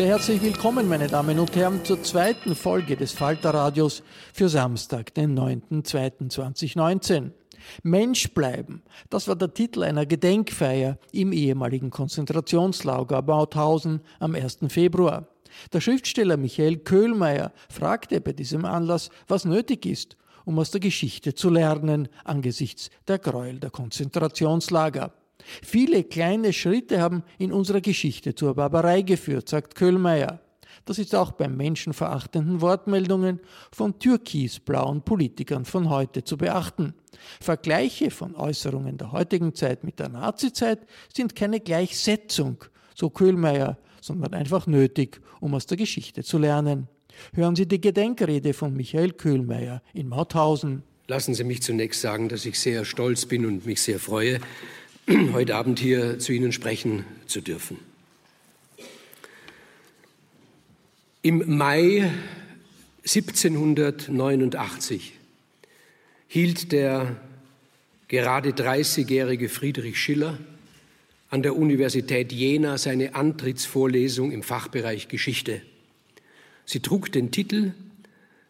Sehr herzlich willkommen, meine Damen und Herren, zur zweiten Folge des Falter-Radios für Samstag, den 9.2.2019. Mensch bleiben, das war der Titel einer Gedenkfeier im ehemaligen Konzentrationslager Mauthausen am 1. Februar. Der Schriftsteller Michael Köhlmeier fragte bei diesem Anlass, was nötig ist, um aus der Geschichte zu lernen angesichts der Gräuel der Konzentrationslager. Viele kleine Schritte haben in unserer Geschichte zur Barbarei geführt, sagt Köhlmeier. Das ist auch bei menschenverachtenden Wortmeldungen von türkisblauen Politikern von heute zu beachten. Vergleiche von Äußerungen der heutigen Zeit mit der Nazizeit sind keine Gleichsetzung, so Köhlmeier, sondern einfach nötig, um aus der Geschichte zu lernen. Hören Sie die Gedenkrede von Michael Köhlmeier in Mauthausen. Lassen Sie mich zunächst sagen, dass ich sehr stolz bin und mich sehr freue, heute Abend hier zu Ihnen sprechen zu dürfen. Im Mai 1789 hielt der gerade 30-jährige Friedrich Schiller an der Universität Jena seine Antrittsvorlesung im Fachbereich Geschichte. Sie trug den Titel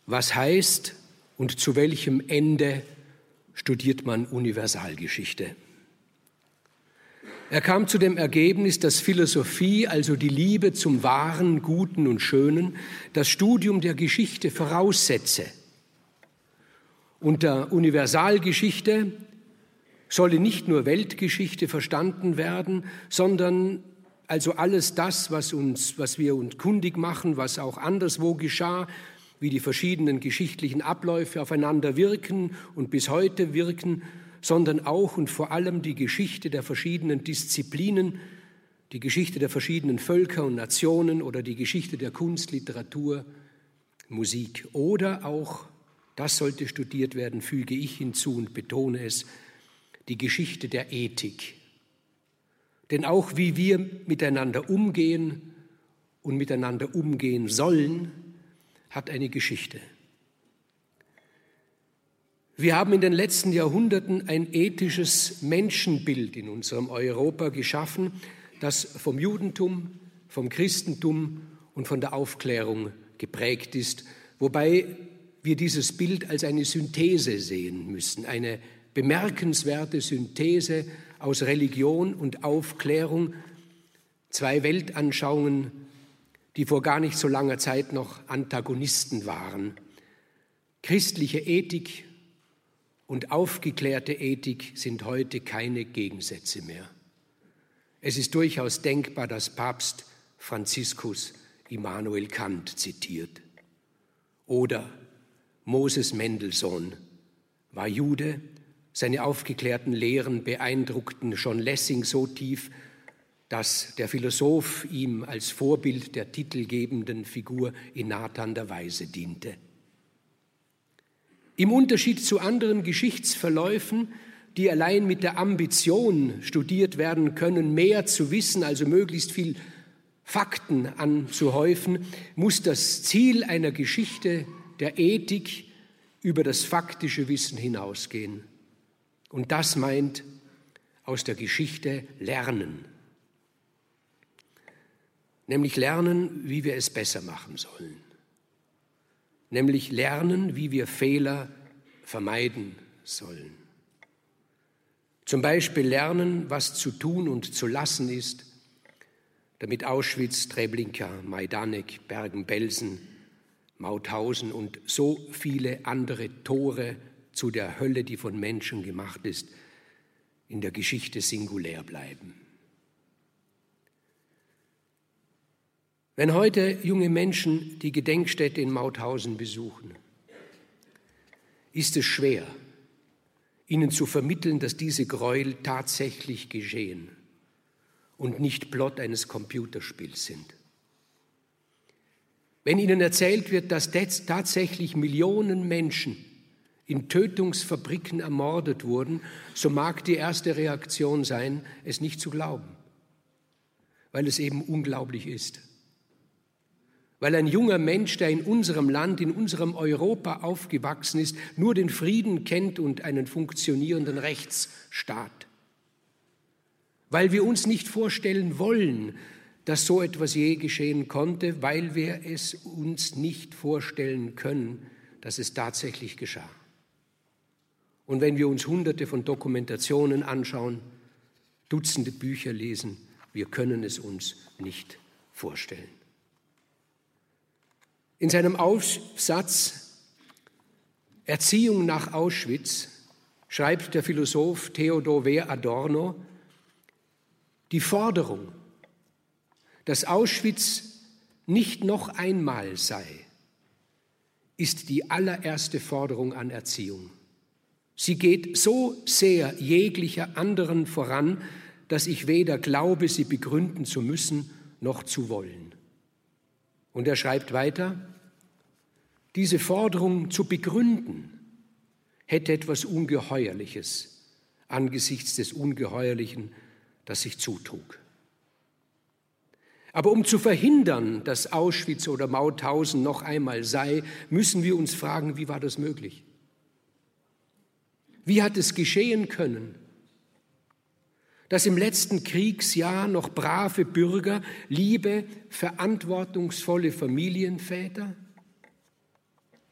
Was heißt und zu welchem Ende studiert man Universalgeschichte? Er kam zu dem Ergebnis, dass Philosophie, also die Liebe zum Wahren, Guten und Schönen, das Studium der Geschichte voraussetze. Unter Universalgeschichte solle nicht nur Weltgeschichte verstanden werden, sondern also alles das, was, uns, was wir uns kundig machen, was auch anderswo geschah, wie die verschiedenen geschichtlichen Abläufe aufeinander wirken und bis heute wirken, sondern auch und vor allem die Geschichte der verschiedenen Disziplinen, die Geschichte der verschiedenen Völker und Nationen oder die Geschichte der Kunst, Literatur, Musik. Oder auch, das sollte studiert werden, füge ich hinzu und betone es, die Geschichte der Ethik. Denn auch wie wir miteinander umgehen und miteinander umgehen sollen, hat eine Geschichte. Wir haben in den letzten Jahrhunderten ein ethisches Menschenbild in unserem Europa geschaffen, das vom Judentum, vom Christentum und von der Aufklärung geprägt ist, wobei wir dieses Bild als eine Synthese sehen müssen, eine bemerkenswerte Synthese aus Religion und Aufklärung, zwei Weltanschauungen, die vor gar nicht so langer Zeit noch Antagonisten waren. Christliche Ethik und aufgeklärte Ethik sind heute keine Gegensätze mehr. Es ist durchaus denkbar, dass Papst Franziskus Immanuel Kant zitiert. Oder Moses Mendelssohn war Jude, seine aufgeklärten Lehren beeindruckten schon Lessing so tief, dass der Philosoph ihm als Vorbild der titelgebenden Figur in Nathan der Weise diente. Im Unterschied zu anderen Geschichtsverläufen, die allein mit der Ambition studiert werden können, mehr zu wissen, also möglichst viel Fakten anzuhäufen, muss das Ziel einer Geschichte der Ethik über das faktische Wissen hinausgehen. Und das meint aus der Geschichte lernen. Nämlich lernen, wie wir es besser machen sollen. Nämlich lernen, wie wir Fehler vermeiden sollen. Zum Beispiel lernen, was zu tun und zu lassen ist, damit Auschwitz, Treblinka, Majdanek, Bergen-Belsen, Mauthausen und so viele andere Tore zu der Hölle, die von Menschen gemacht ist, in der Geschichte singulär bleiben. Wenn heute junge Menschen die Gedenkstätte in Mauthausen besuchen, ist es schwer, ihnen zu vermitteln, dass diese Gräuel tatsächlich geschehen und nicht Plot eines Computerspiels sind. Wenn ihnen erzählt wird, dass tatsächlich Millionen Menschen in Tötungsfabriken ermordet wurden, so mag die erste Reaktion sein, es nicht zu glauben, weil es eben unglaublich ist. Weil ein junger Mensch, der in unserem Land, in unserem Europa aufgewachsen ist, nur den Frieden kennt und einen funktionierenden Rechtsstaat. Weil wir uns nicht vorstellen wollen, dass so etwas je geschehen konnte, weil wir es uns nicht vorstellen können, dass es tatsächlich geschah. Und wenn wir uns hunderte von Dokumentationen anschauen, Dutzende Bücher lesen, wir können es uns nicht vorstellen. In seinem Aufsatz Erziehung nach Auschwitz schreibt der Philosoph Theodor W. Adorno die Forderung, dass Auschwitz nicht noch einmal sei, ist die allererste Forderung an Erziehung. Sie geht so sehr jeglicher anderen voran, dass ich weder glaube, sie begründen zu müssen noch zu wollen. Und er schreibt weiter, diese Forderung zu begründen hätte etwas Ungeheuerliches angesichts des Ungeheuerlichen, das sich zutrug. Aber um zu verhindern, dass Auschwitz oder Mauthausen noch einmal sei, müssen wir uns fragen, wie war das möglich? Wie hat es geschehen können, dass im letzten Kriegsjahr noch brave Bürger, liebe, verantwortungsvolle Familienväter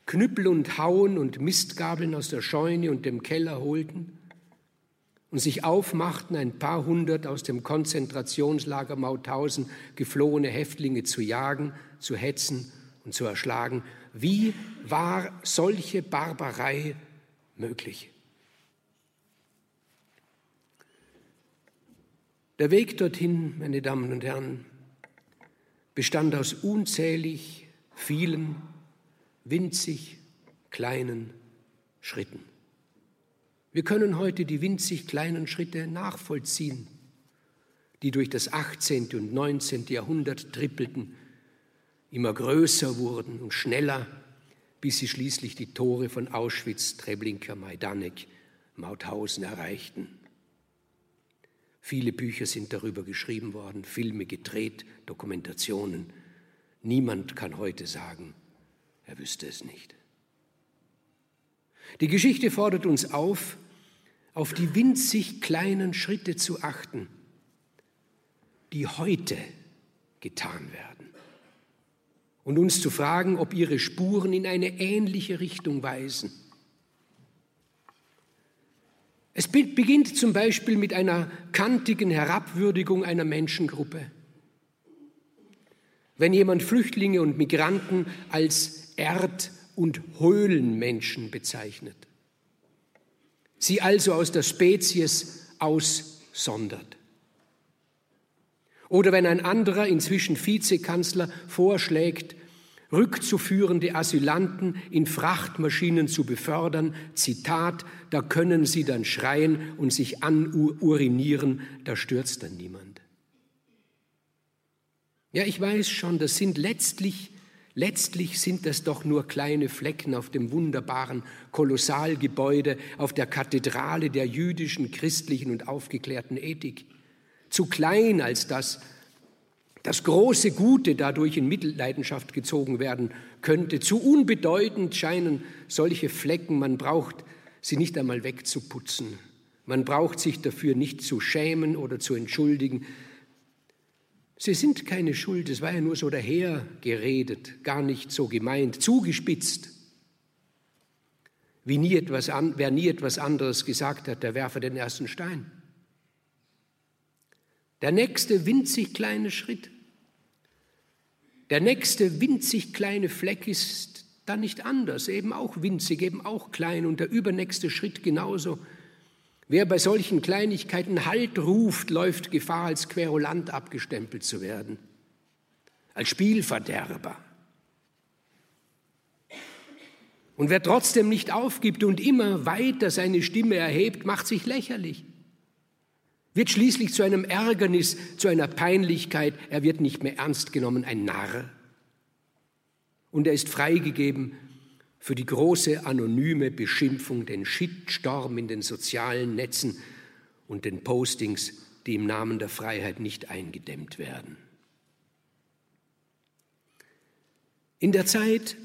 Knüppel und Hauen und Mistgabeln aus der Scheune und dem Keller holten und sich aufmachten, ein paar hundert aus dem Konzentrationslager Mauthausen geflohene Häftlinge zu jagen, zu hetzen und zu erschlagen. Wie war solche Barbarei möglich? Der Weg dorthin, meine Damen und Herren, bestand aus unzählig vielen, winzig kleinen Schritten. Wir können heute die winzig kleinen Schritte nachvollziehen, die durch das 18. und 19. Jahrhundert trippelten, immer größer wurden und schneller, bis sie schließlich die Tore von Auschwitz, Treblinka, Majdanek, Mauthausen erreichten. Viele Bücher sind darüber geschrieben worden, Filme gedreht, Dokumentationen. Niemand kann heute sagen, er wüsste es nicht. Die Geschichte fordert uns auf, auf die winzig kleinen Schritte zu achten, die heute getan werden. Und uns zu fragen, ob ihre Spuren in eine ähnliche Richtung weisen. Es beginnt zum Beispiel mit einer kantigen Herabwürdigung einer Menschengruppe. Wenn jemand Flüchtlinge und Migranten als Erd- und Höhlenmenschen bezeichnet, sie also aus der Spezies aussondert. Oder wenn ein anderer, inzwischen Vizekanzler, vorschlägt, rückzuführende Asylanten in Frachtmaschinen zu befördern. Zitat, da können sie dann schreien und sich anurinieren, da stürzt dann niemand. Ja, ich weiß schon, das sind letztlich, letztlich sind das doch nur kleine Flecken auf dem wunderbaren Kolossalgebäude, auf der Kathedrale der jüdischen, christlichen und aufgeklärten Ethik. Zu klein als das, das große Gute dadurch in Mitleidenschaft gezogen werden könnte. Zu unbedeutend scheinen solche Flecken, man braucht sie nicht einmal wegzuputzen. Man braucht sich dafür nicht zu schämen oder zu entschuldigen. Sie sind keine Schuld, es war ja nur so dahergeredet, gar nicht so gemeint, zugespitzt. Wie nie etwas an, wer nie etwas anderes gesagt hat, der werfe den ersten Stein. Der nächste winzig kleine Schritt, der nächste winzig kleine Fleck ist dann nicht anders, eben auch winzig, eben auch klein und der übernächste Schritt genauso. Wer bei solchen Kleinigkeiten Halt ruft, läuft Gefahr, als Querulant abgestempelt zu werden. als Spielverderber. Und wer trotzdem nicht aufgibt und immer weiter seine Stimme erhebt, macht sich lächerlich, wird schließlich zu einem Ärgernis, zu einer Peinlichkeit, er wird nicht mehr ernst genommen, ein Narr. Und er ist freigegeben für die große anonyme Beschimpfung, den Shitstorm in den sozialen Netzen und den Postings, die im Namen der Freiheit nicht eingedämmt werden. In der Zeit,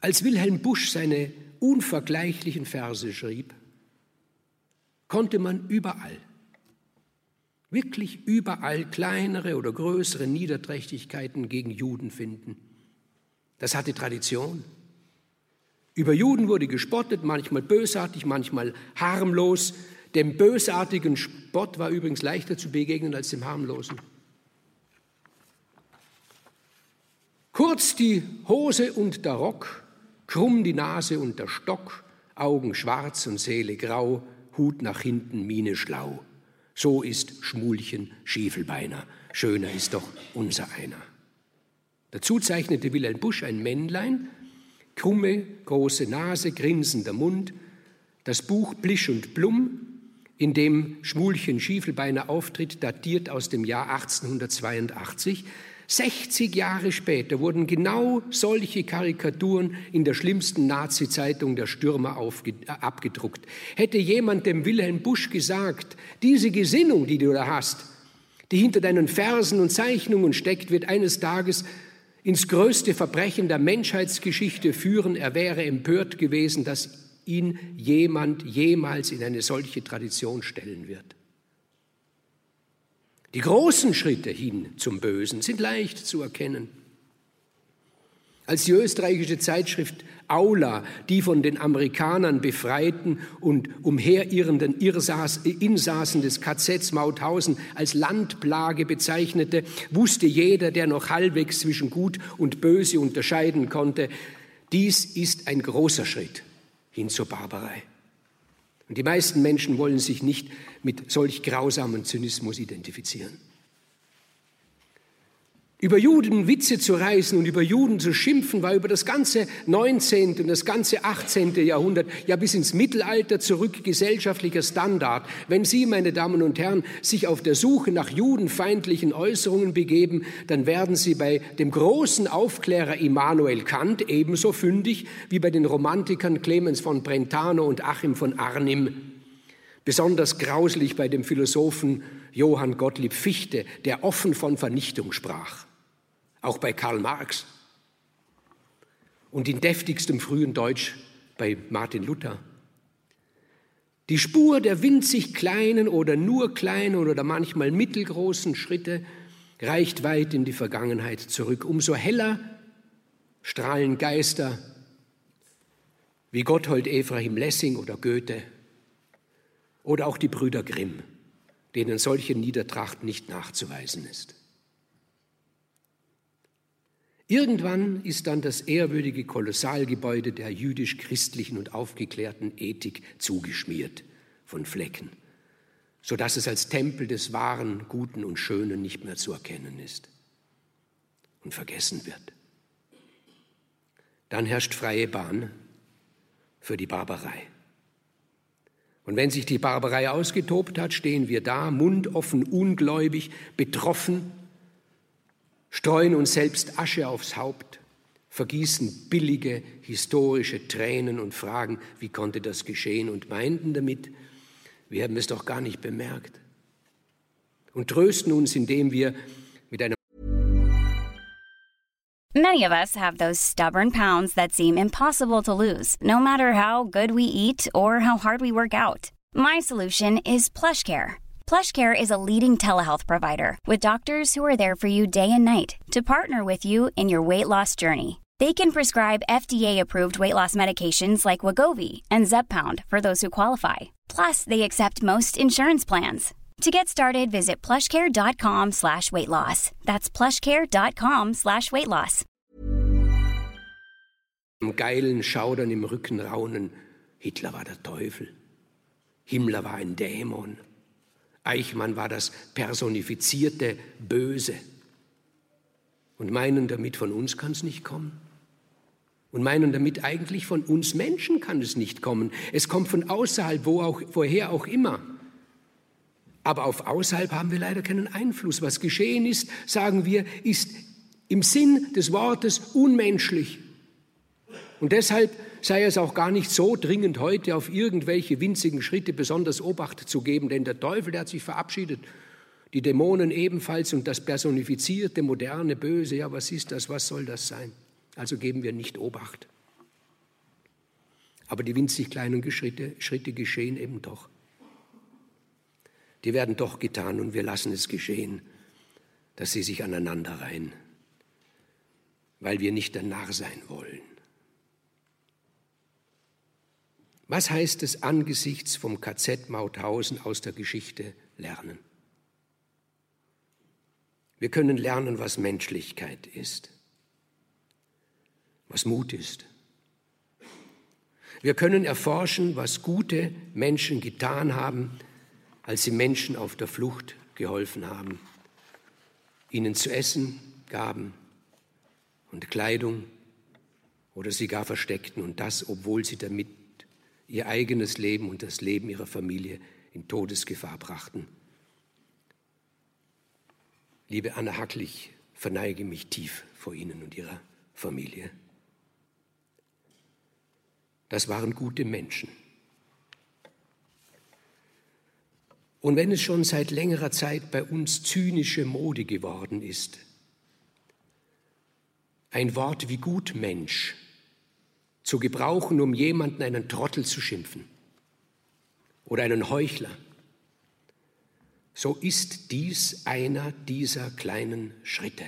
als Wilhelm Busch seine unvergleichlichen Verse schrieb, konnte man überall, wirklich überall kleinere oder größere Niederträchtigkeiten gegen Juden finden. Das hatte Tradition. Über Juden wurde gespottet, manchmal bösartig, manchmal harmlos. Dem bösartigen Spott war übrigens leichter zu begegnen als dem harmlosen. Kurz die Hose und der Rock Krumm die Nase und der Stock, Augen schwarz und Seele grau, Hut nach hinten, Miene schlau. So ist Schmulchen Schiefelbeiner. Schöner ist doch unser einer. Dazu zeichnete Wilhelm Busch ein Männlein, krumme, große Nase, grinsender Mund, das Buch Blisch und Blum, in dem Schmulchen Schiefelbeiner auftritt, datiert aus dem Jahr 1882. 60 Jahre später wurden genau solche Karikaturen in der schlimmsten Nazi-Zeitung der Stürmer äh, abgedruckt. Hätte jemand dem Wilhelm Busch gesagt, diese Gesinnung, die du da hast, die hinter deinen Versen und Zeichnungen steckt, wird eines Tages ins größte Verbrechen der Menschheitsgeschichte führen, er wäre empört gewesen, dass ihn jemand jemals in eine solche Tradition stellen wird. Die großen Schritte hin zum Bösen sind leicht zu erkennen. Als die österreichische Zeitschrift Aula die von den Amerikanern befreiten und umherirrenden Insassen des KZs Mauthausen als Landplage bezeichnete, wusste jeder, der noch halbwegs zwischen Gut und Böse unterscheiden konnte, dies ist ein großer Schritt hin zur Barbarei. Und die meisten Menschen wollen sich nicht mit solch grausamen Zynismus identifizieren. Über Juden Witze zu reißen und über Juden zu schimpfen, war über das ganze 19. und das ganze 18. Jahrhundert, ja bis ins Mittelalter zurück gesellschaftlicher Standard. Wenn Sie, meine Damen und Herren, sich auf der Suche nach judenfeindlichen Äußerungen begeben, dann werden Sie bei dem großen Aufklärer Immanuel Kant ebenso fündig wie bei den Romantikern Clemens von Brentano und Achim von Arnim. Besonders grauslich bei dem Philosophen Johann Gottlieb Fichte, der offen von Vernichtung sprach auch bei Karl Marx und in deftigstem frühen Deutsch bei Martin Luther. Die Spur der winzig kleinen oder nur kleinen oder manchmal mittelgroßen Schritte reicht weit in die Vergangenheit zurück. Umso heller strahlen Geister wie Gotthold Ephraim Lessing oder Goethe oder auch die Brüder Grimm, denen solche Niedertracht nicht nachzuweisen ist. Irgendwann ist dann das ehrwürdige Kolossalgebäude der jüdisch-christlichen und aufgeklärten Ethik zugeschmiert von Flecken, sodass es als Tempel des Wahren, Guten und Schönen nicht mehr zu erkennen ist und vergessen wird. Dann herrscht freie Bahn für die Barbarei. Und wenn sich die Barbarei ausgetobt hat, stehen wir da, mundoffen, ungläubig, betroffen streuen uns selbst Asche aufs Haupt, vergießen billige historische Tränen und fragen, wie konnte das geschehen und meinten damit, wir haben es doch gar nicht bemerkt. Und trösten uns, indem wir mit einer Many of us have those stubborn pounds that seem impossible to lose, no matter how good we eat or how hard we work out. My solution is PlushCare. PlushCare is a leading telehealth provider with doctors who are there for you day and night to partner with you in your weight loss journey. They can prescribe FDA-approved weight loss medications like Wagovi and Zepbound for those who qualify. Plus, they accept most insurance plans. To get started, visit plushcare.com slash weight loss. That's plushcare.com slash weight loss. Im geilen Schaudern im Rücken raunen, Hitler war der Teufel. Himmler war ein Dämon. Eichmann war das personifizierte Böse. und meinen damit, von uns kann es nicht kommen. Und meinen damit, eigentlich von uns Menschen kann es nicht kommen. Es kommt von außerhalb, wo auch, woher auch immer. Aber auf außerhalb haben wir leider keinen Einfluss. Was geschehen ist, sagen wir, ist im Sinn des Wortes unmenschlich. Und deshalb sei es auch gar nicht so dringend, heute auf irgendwelche winzigen Schritte besonders Obacht zu geben, denn der Teufel, der hat sich verabschiedet die Dämonen ebenfalls und das personifizierte, moderne Böse. Ja, was ist das? Was soll das sein? Also geben wir nicht Obacht. Aber die winzig kleinen Schritte, Schritte geschehen eben doch. Die werden doch getan und wir lassen es geschehen, dass sie sich aneinander reihen, weil wir nicht der Narr sein wollen. Was heißt es angesichts vom KZ Mauthausen aus der Geschichte lernen? Wir können lernen, was Menschlichkeit ist, was Mut ist. Wir können erforschen, was gute Menschen getan haben, als sie Menschen auf der Flucht geholfen haben, ihnen zu essen gaben und Kleidung oder sie gar versteckten und das, obwohl sie damit ihr eigenes Leben und das Leben ihrer Familie in Todesgefahr brachten. Liebe Anna Hackl, ich verneige mich tief vor Ihnen und Ihrer Familie. Das waren gute Menschen. Und wenn es schon seit längerer Zeit bei uns zynische Mode geworden ist, ein Wort wie Gutmensch zu gebrauchen, um jemanden einen Trottel zu schimpfen oder einen Heuchler, so ist dies einer dieser kleinen Schritte.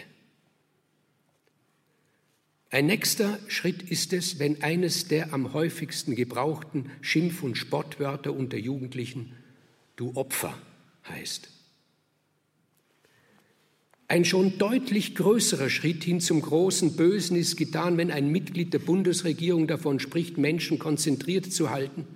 Ein nächster Schritt ist es, wenn eines der am häufigsten gebrauchten Schimpf- und Spottwörter unter Jugendlichen du Opfer heißt. Ein schon deutlich größerer Schritt hin zum großen Bösen ist getan, wenn ein Mitglied der Bundesregierung davon spricht, Menschen konzentriert zu halten.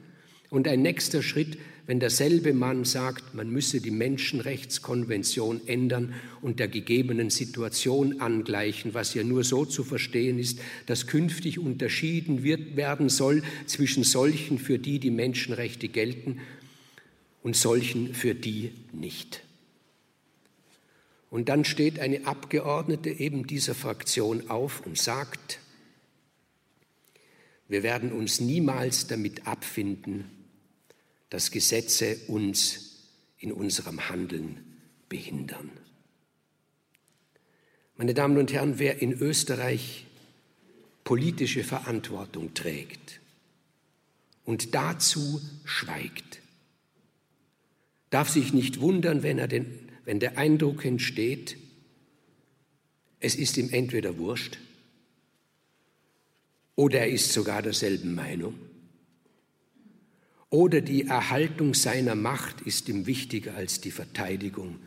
Und ein nächster Schritt, wenn derselbe Mann sagt, man müsse die Menschenrechtskonvention ändern und der gegebenen Situation angleichen, was ja nur so zu verstehen ist, dass künftig unterschieden wird, werden soll zwischen solchen, für die die Menschenrechte gelten, und solchen, für die nicht. Und dann steht eine Abgeordnete eben dieser Fraktion auf und sagt, wir werden uns niemals damit abfinden, dass Gesetze uns in unserem Handeln behindern. Meine Damen und Herren, wer in Österreich politische Verantwortung trägt und dazu schweigt, darf sich nicht wundern, wenn, er den, wenn der Eindruck entsteht, es ist ihm entweder wurscht oder er ist sogar derselben Meinung oder die Erhaltung seiner Macht ist ihm wichtiger als die Verteidigung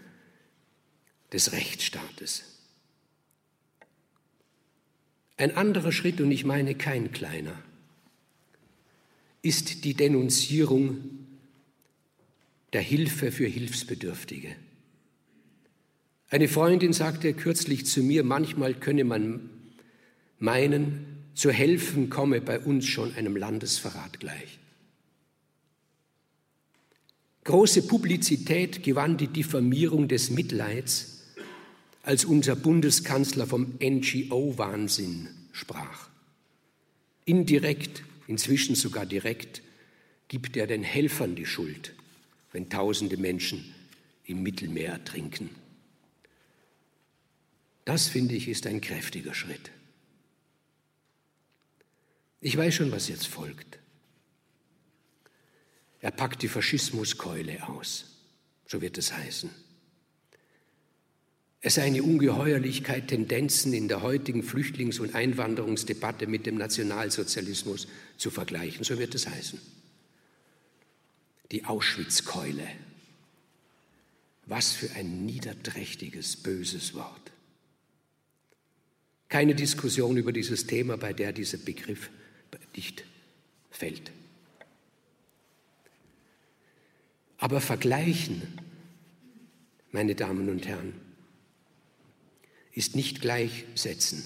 des Rechtsstaates. Ein anderer Schritt, und ich meine kein kleiner, ist die Denunzierung der Hilfe für Hilfsbedürftige. Eine Freundin sagte kürzlich zu mir, manchmal könne man meinen, zu helfen komme bei uns schon einem Landesverrat gleich. Große Publizität gewann die Diffamierung des Mitleids, als unser Bundeskanzler vom NGO-Wahnsinn sprach. Indirekt, inzwischen sogar direkt, gibt er den Helfern die Schuld, wenn tausende Menschen im Mittelmeer ertrinken. Das, finde ich, ist ein kräftiger Schritt. Ich weiß schon, was jetzt folgt. Er packt die Faschismuskeule aus, so wird es heißen. Es sei eine Ungeheuerlichkeit, Tendenzen in der heutigen Flüchtlings- und Einwanderungsdebatte mit dem Nationalsozialismus zu vergleichen, so wird es heißen. Die Auschwitzkeule. Was für ein niederträchtiges, böses Wort. Keine Diskussion über dieses Thema, bei der dieser Begriff nicht fällt. Aber vergleichen, meine Damen und Herren, ist nicht gleichsetzen.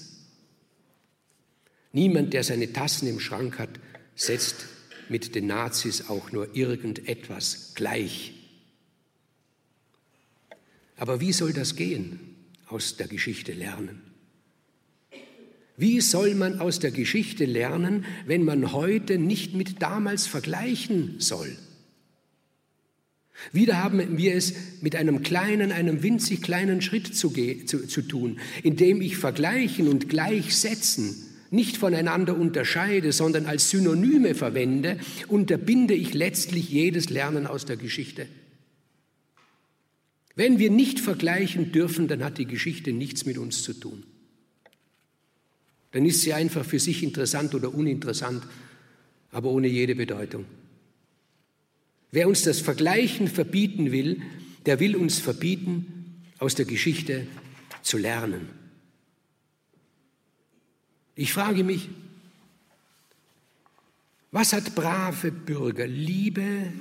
Niemand, der seine Tassen im Schrank hat, setzt mit den Nazis auch nur irgendetwas gleich. Aber wie soll das gehen? Aus der Geschichte lernen. Wie soll man aus der Geschichte lernen, wenn man heute nicht mit damals vergleichen soll? Wieder haben wir es mit einem kleinen, einem winzig kleinen Schritt zu, zu, zu tun, indem ich vergleichen und gleichsetzen nicht voneinander unterscheide, sondern als Synonyme verwende, unterbinde ich letztlich jedes Lernen aus der Geschichte. Wenn wir nicht vergleichen dürfen, dann hat die Geschichte nichts mit uns zu tun. Dann ist sie einfach für sich interessant oder uninteressant, aber ohne jede Bedeutung. Wer uns das Vergleichen verbieten will, der will uns verbieten, aus der Geschichte zu lernen. Ich frage mich, was hat brave Bürger, liebe,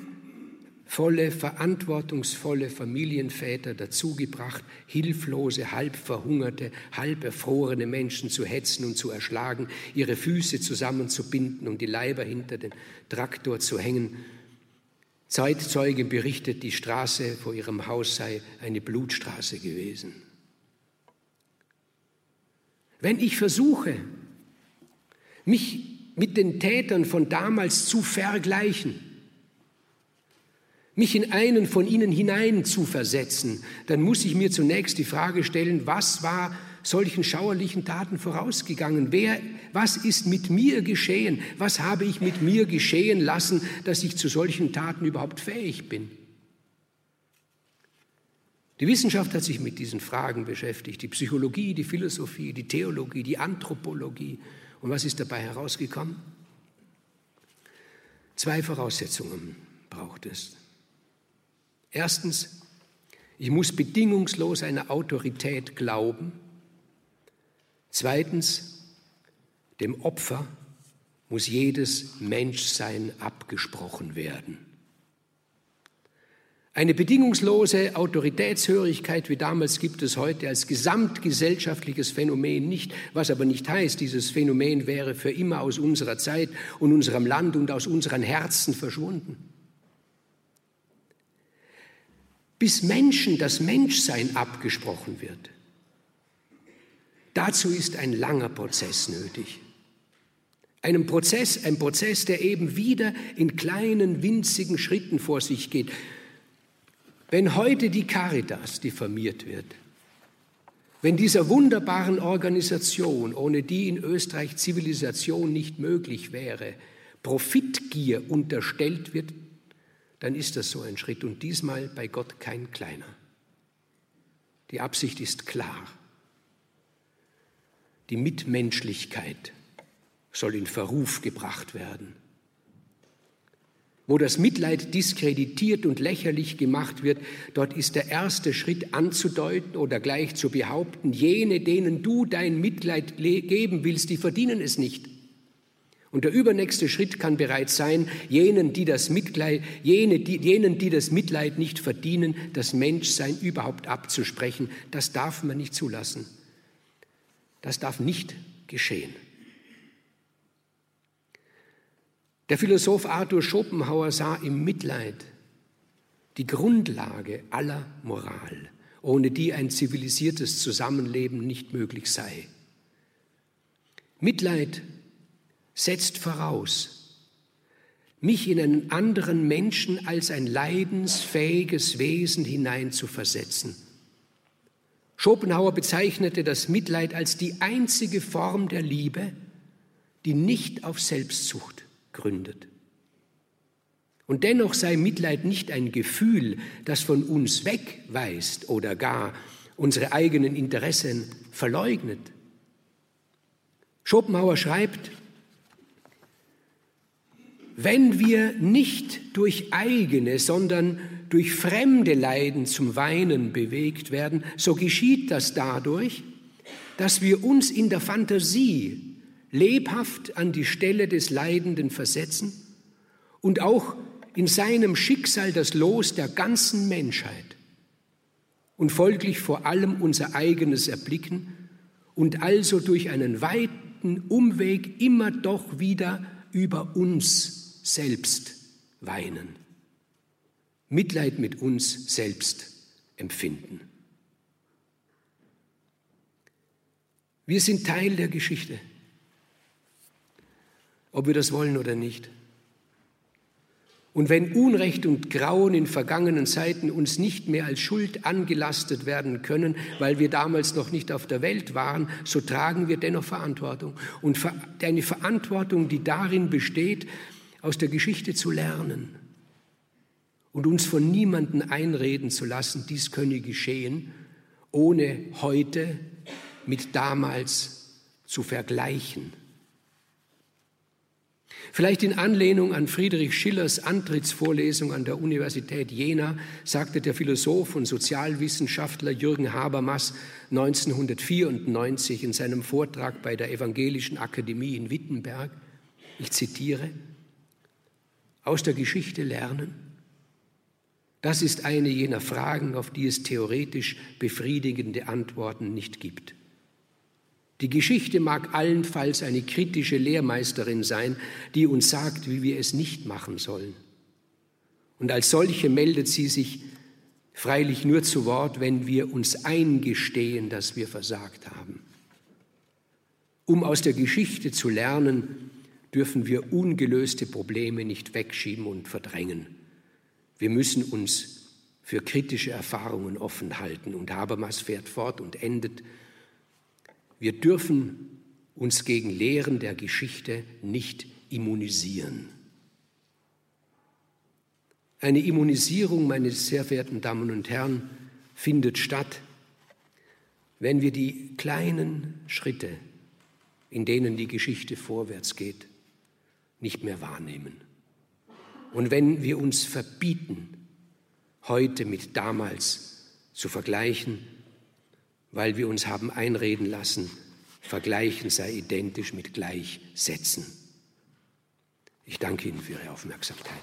volle, verantwortungsvolle Familienväter dazu gebracht, hilflose, halb verhungerte, halb erfrorene Menschen zu hetzen und zu erschlagen, ihre Füße zusammenzubinden und die Leiber hinter den Traktor zu hängen. Zeitzeuge berichtet, die Straße vor ihrem Haus sei eine Blutstraße gewesen. Wenn ich versuche, mich mit den Tätern von damals zu vergleichen, mich in einen von ihnen hinein zu versetzen, dann muss ich mir zunächst die Frage stellen, was war solchen schauerlichen Taten vorausgegangen? Wer, was ist mit mir geschehen? Was habe ich mit mir geschehen lassen, dass ich zu solchen Taten überhaupt fähig bin? Die Wissenschaft hat sich mit diesen Fragen beschäftigt, die Psychologie, die Philosophie, die Theologie, die Anthropologie. Und was ist dabei herausgekommen? Zwei Voraussetzungen braucht es. Erstens, ich muss bedingungslos einer Autorität glauben. Zweitens, dem Opfer muss jedes Menschsein abgesprochen werden. Eine bedingungslose Autoritätshörigkeit wie damals gibt es heute als gesamtgesellschaftliches Phänomen nicht, was aber nicht heißt, dieses Phänomen wäre für immer aus unserer Zeit und unserem Land und aus unseren Herzen verschwunden. Bis Menschen das Menschsein abgesprochen wird. Dazu ist ein langer Prozess nötig. Ein Prozess, ein Prozess, der eben wieder in kleinen, winzigen Schritten vor sich geht. Wenn heute die Caritas diffamiert wird, wenn dieser wunderbaren Organisation, ohne die in Österreich Zivilisation nicht möglich wäre, Profitgier unterstellt wird, dann ist das so ein Schritt und diesmal bei Gott kein kleiner. Die Absicht ist klar. Die Mitmenschlichkeit soll in Verruf gebracht werden. Wo das Mitleid diskreditiert und lächerlich gemacht wird, dort ist der erste Schritt anzudeuten oder gleich zu behaupten, jene, denen du dein Mitleid geben willst, die verdienen es nicht. Und der übernächste Schritt kann bereits sein, jenen, die das Mitleid, jene, die, jenen, die das Mitleid nicht verdienen, das Menschsein überhaupt abzusprechen. Das darf man nicht zulassen. Das darf nicht geschehen. Der Philosoph Arthur Schopenhauer sah im Mitleid die Grundlage aller Moral, ohne die ein zivilisiertes Zusammenleben nicht möglich sei. Mitleid setzt voraus, mich in einen anderen Menschen als ein leidensfähiges Wesen hineinzuversetzen. Schopenhauer bezeichnete das Mitleid als die einzige Form der Liebe, die nicht auf Selbstsucht gründet. Und dennoch sei Mitleid nicht ein Gefühl, das von uns wegweist oder gar unsere eigenen Interessen verleugnet. Schopenhauer schreibt, wenn wir nicht durch eigene, sondern durch fremde Leiden zum Weinen bewegt werden, so geschieht das dadurch, dass wir uns in der Fantasie lebhaft an die Stelle des Leidenden versetzen und auch in seinem Schicksal das Los der ganzen Menschheit und folglich vor allem unser eigenes erblicken und also durch einen weiten Umweg immer doch wieder über uns selbst weinen, Mitleid mit uns selbst empfinden. Wir sind Teil der Geschichte, ob wir das wollen oder nicht. Und wenn Unrecht und Grauen in vergangenen Zeiten uns nicht mehr als Schuld angelastet werden können, weil wir damals noch nicht auf der Welt waren, so tragen wir dennoch Verantwortung. Und eine Verantwortung, die darin besteht, aus der Geschichte zu lernen und uns von niemandem einreden zu lassen, dies könne geschehen, ohne heute mit damals zu vergleichen. Vielleicht in Anlehnung an Friedrich Schillers Antrittsvorlesung an der Universität Jena sagte der Philosoph und Sozialwissenschaftler Jürgen Habermas 1994 in seinem Vortrag bei der Evangelischen Akademie in Wittenberg, ich zitiere, aus der Geschichte lernen, das ist eine jener Fragen, auf die es theoretisch befriedigende Antworten nicht gibt. Die Geschichte mag allenfalls eine kritische Lehrmeisterin sein, die uns sagt, wie wir es nicht machen sollen. Und als solche meldet sie sich freilich nur zu Wort, wenn wir uns eingestehen, dass wir versagt haben. Um aus der Geschichte zu lernen, dürfen wir ungelöste Probleme nicht wegschieben und verdrängen. Wir müssen uns für kritische Erfahrungen offen halten. Und Habermas fährt fort und endet wir dürfen uns gegen Lehren der Geschichte nicht immunisieren. Eine Immunisierung, meine sehr verehrten Damen und Herren, findet statt, wenn wir die kleinen Schritte, in denen die Geschichte vorwärts geht, nicht mehr wahrnehmen. Und wenn wir uns verbieten, heute mit damals zu vergleichen, weil wir uns haben einreden lassen, vergleichen sei identisch mit gleichsetzen. Ich danke Ihnen für Ihre Aufmerksamkeit.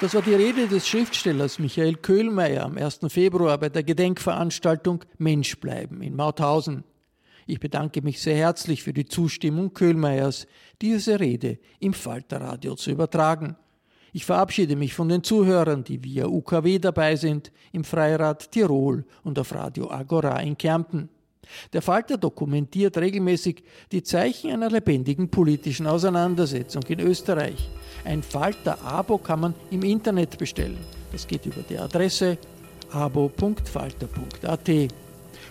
Das war die Rede des Schriftstellers Michael Köhlmeier am 1. Februar bei der Gedenkveranstaltung Mensch bleiben in Mauthausen. Ich bedanke mich sehr herzlich für die Zustimmung Köhlmeiers, diese Rede im Falterradio zu übertragen. Ich verabschiede mich von den Zuhörern, die via UKW dabei sind, im Freirad Tirol und auf Radio Agora in Kärnten. Der Falter dokumentiert regelmäßig die Zeichen einer lebendigen politischen Auseinandersetzung in Österreich. Ein Falter-Abo kann man im Internet bestellen. Das geht über die Adresse abo.falter.at.